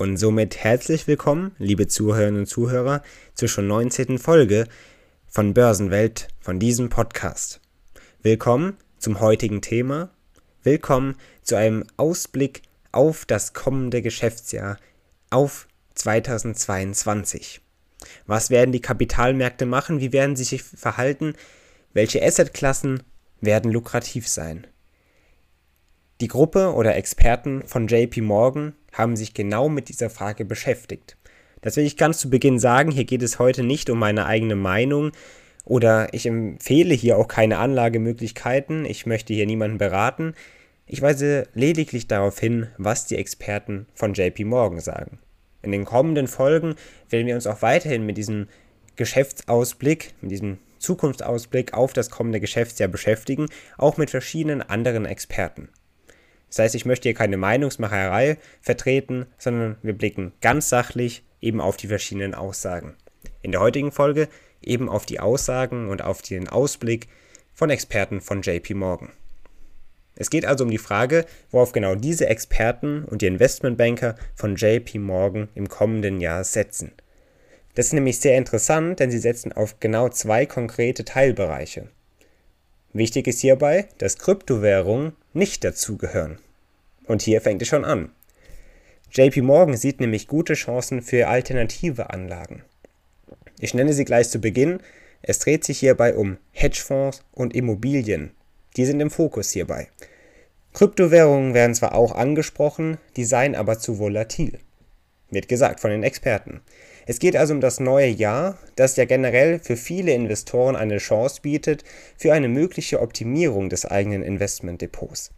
Und somit herzlich willkommen, liebe Zuhörerinnen und Zuhörer, zur schon 19. Folge von Börsenwelt, von diesem Podcast. Willkommen zum heutigen Thema. Willkommen zu einem Ausblick auf das kommende Geschäftsjahr, auf 2022. Was werden die Kapitalmärkte machen? Wie werden sie sich verhalten? Welche Assetklassen werden lukrativ sein? Die Gruppe oder Experten von JP Morgan haben sich genau mit dieser Frage beschäftigt. Das will ich ganz zu Beginn sagen, hier geht es heute nicht um meine eigene Meinung oder ich empfehle hier auch keine Anlagemöglichkeiten, ich möchte hier niemanden beraten, ich weise lediglich darauf hin, was die Experten von JP Morgan sagen. In den kommenden Folgen werden wir uns auch weiterhin mit diesem Geschäftsausblick, mit diesem Zukunftsausblick auf das kommende Geschäftsjahr beschäftigen, auch mit verschiedenen anderen Experten. Das heißt, ich möchte hier keine Meinungsmacherei vertreten, sondern wir blicken ganz sachlich eben auf die verschiedenen Aussagen. In der heutigen Folge eben auf die Aussagen und auf den Ausblick von Experten von JP Morgan. Es geht also um die Frage, worauf genau diese Experten und die Investmentbanker von JP Morgan im kommenden Jahr setzen. Das ist nämlich sehr interessant, denn sie setzen auf genau zwei konkrete Teilbereiche. Wichtig ist hierbei, dass Kryptowährungen nicht dazugehören. Und hier fängt es schon an. JP Morgan sieht nämlich gute Chancen für alternative Anlagen. Ich nenne sie gleich zu Beginn. Es dreht sich hierbei um Hedgefonds und Immobilien. Die sind im Fokus hierbei. Kryptowährungen werden zwar auch angesprochen, die seien aber zu volatil. Wird gesagt von den Experten. Es geht also um das neue Jahr, das ja generell für viele Investoren eine Chance bietet für eine mögliche Optimierung des eigenen Investmentdepots.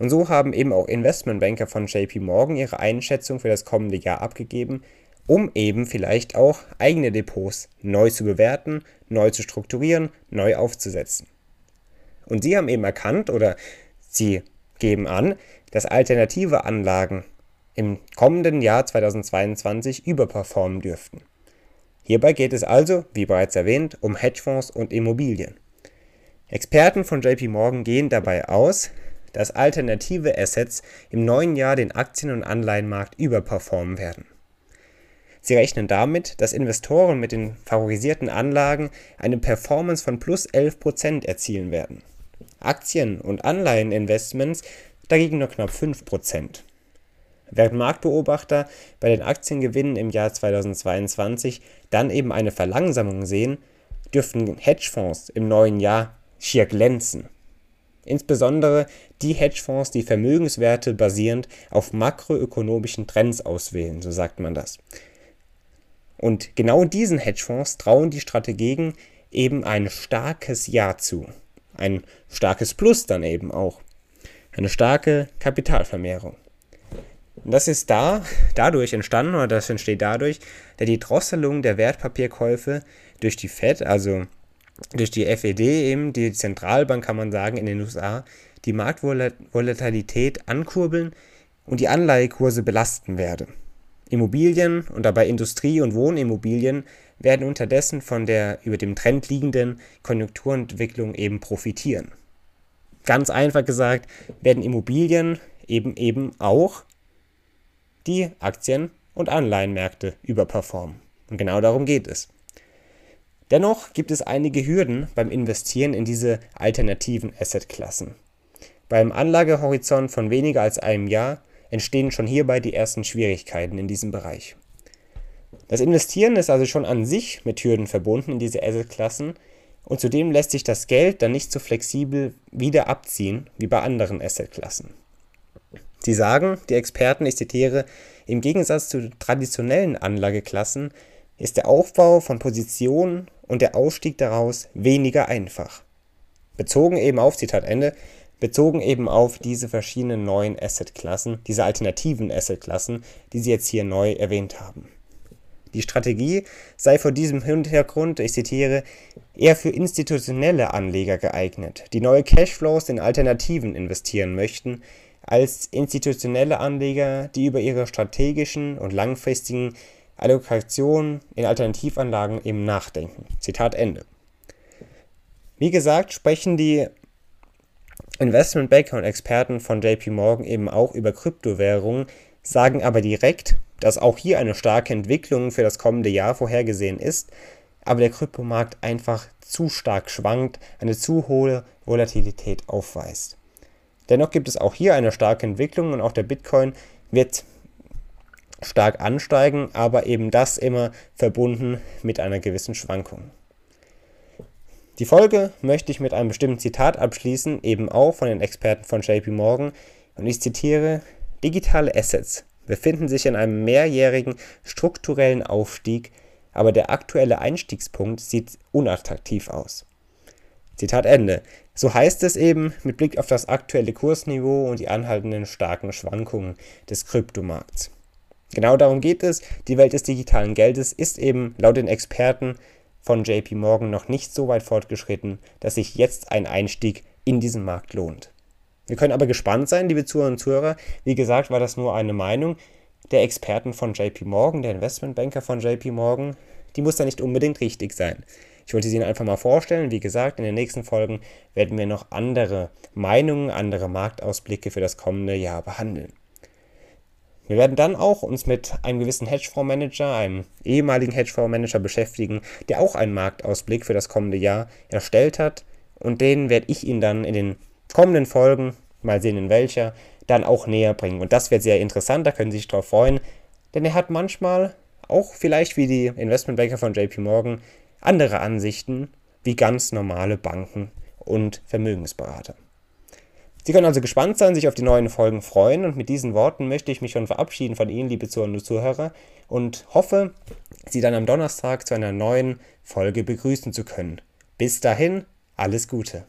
Und so haben eben auch Investmentbanker von JP Morgan ihre Einschätzung für das kommende Jahr abgegeben, um eben vielleicht auch eigene Depots neu zu bewerten, neu zu strukturieren, neu aufzusetzen. Und sie haben eben erkannt oder sie geben an, dass alternative Anlagen im kommenden Jahr 2022 überperformen dürften. Hierbei geht es also, wie bereits erwähnt, um Hedgefonds und Immobilien. Experten von JP Morgan gehen dabei aus, dass alternative Assets im neuen Jahr den Aktien- und Anleihenmarkt überperformen werden. Sie rechnen damit, dass Investoren mit den favorisierten Anlagen eine Performance von plus 11% erzielen werden. Aktien- und Anleiheninvestments dagegen nur knapp 5%. Während Marktbeobachter bei den Aktiengewinnen im Jahr 2022 dann eben eine Verlangsamung sehen, dürften Hedgefonds im neuen Jahr schier glänzen. Insbesondere die Hedgefonds, die Vermögenswerte basierend auf makroökonomischen Trends auswählen, so sagt man das. Und genau diesen Hedgefonds trauen die Strategen eben ein starkes Ja zu. Ein starkes Plus dann eben auch. Eine starke Kapitalvermehrung. Und das ist da, dadurch entstanden, oder das entsteht dadurch, da die Drosselung der Wertpapierkäufe durch die Fed, also durch die FED eben, die Zentralbank kann man sagen in den USA, die Marktvolatilität ankurbeln und die Anleihekurse belasten werde. Immobilien und dabei Industrie- und Wohnimmobilien werden unterdessen von der über dem Trend liegenden Konjunkturentwicklung eben profitieren. Ganz einfach gesagt werden Immobilien eben eben auch die Aktien- und Anleihenmärkte überperformen. Und genau darum geht es. Dennoch gibt es einige Hürden beim Investieren in diese alternativen Assetklassen. Beim Anlagehorizont von weniger als einem Jahr entstehen schon hierbei die ersten Schwierigkeiten in diesem Bereich. Das Investieren ist also schon an sich mit Hürden verbunden in diese Assetklassen und zudem lässt sich das Geld dann nicht so flexibel wieder abziehen wie bei anderen Assetklassen. Sie sagen, die Experten, ich zitiere, im Gegensatz zu traditionellen Anlageklassen ist der Aufbau von Positionen und der Ausstieg daraus weniger einfach. Bezogen eben auf, Zitat Ende, bezogen eben auf diese verschiedenen neuen Assetklassen, diese alternativen Assetklassen, die Sie jetzt hier neu erwähnt haben. Die Strategie sei vor diesem Hintergrund, ich zitiere, eher für institutionelle Anleger geeignet, die neue Cashflows in Alternativen investieren möchten, als institutionelle Anleger, die über ihre strategischen und langfristigen Allokationen in Alternativanlagen eben nachdenken. Zitat Ende. Wie gesagt, sprechen die Investmentbanker und Experten von JP Morgan eben auch über Kryptowährungen, sagen aber direkt, dass auch hier eine starke Entwicklung für das kommende Jahr vorhergesehen ist, aber der Kryptomarkt einfach zu stark schwankt, eine zu hohe Volatilität aufweist. Dennoch gibt es auch hier eine starke Entwicklung und auch der Bitcoin wird stark ansteigen, aber eben das immer verbunden mit einer gewissen Schwankung. Die Folge möchte ich mit einem bestimmten Zitat abschließen, eben auch von den Experten von JP Morgan, und ich zitiere, digitale Assets befinden sich in einem mehrjährigen strukturellen Aufstieg, aber der aktuelle Einstiegspunkt sieht unattraktiv aus. Zitat Ende. So heißt es eben mit Blick auf das aktuelle Kursniveau und die anhaltenden starken Schwankungen des Kryptomarkts. Genau darum geht es. Die Welt des digitalen Geldes ist eben laut den Experten von JP Morgan noch nicht so weit fortgeschritten, dass sich jetzt ein Einstieg in diesen Markt lohnt. Wir können aber gespannt sein, liebe Zuhörer und Zuhörer. Wie gesagt, war das nur eine Meinung der Experten von JP Morgan, der Investmentbanker von JP Morgan. Die muss da nicht unbedingt richtig sein. Ich wollte sie Ihnen einfach mal vorstellen. Wie gesagt, in den nächsten Folgen werden wir noch andere Meinungen, andere Marktausblicke für das kommende Jahr behandeln. Wir werden dann auch uns mit einem gewissen Hedgefondsmanager, einem ehemaligen Hedgefondsmanager beschäftigen, der auch einen Marktausblick für das kommende Jahr erstellt hat. Und den werde ich Ihnen dann in den kommenden Folgen, mal sehen in welcher, dann auch näher bringen. Und das wird sehr interessant, da können Sie sich drauf freuen, denn er hat manchmal auch vielleicht wie die Investmentbanker von JP Morgan andere Ansichten wie ganz normale Banken und Vermögensberater. Sie können also gespannt sein, sich auf die neuen Folgen freuen und mit diesen Worten möchte ich mich schon verabschieden von Ihnen, liebe Zuhörer und Zuhörer, und hoffe, Sie dann am Donnerstag zu einer neuen Folge begrüßen zu können. Bis dahin, alles Gute.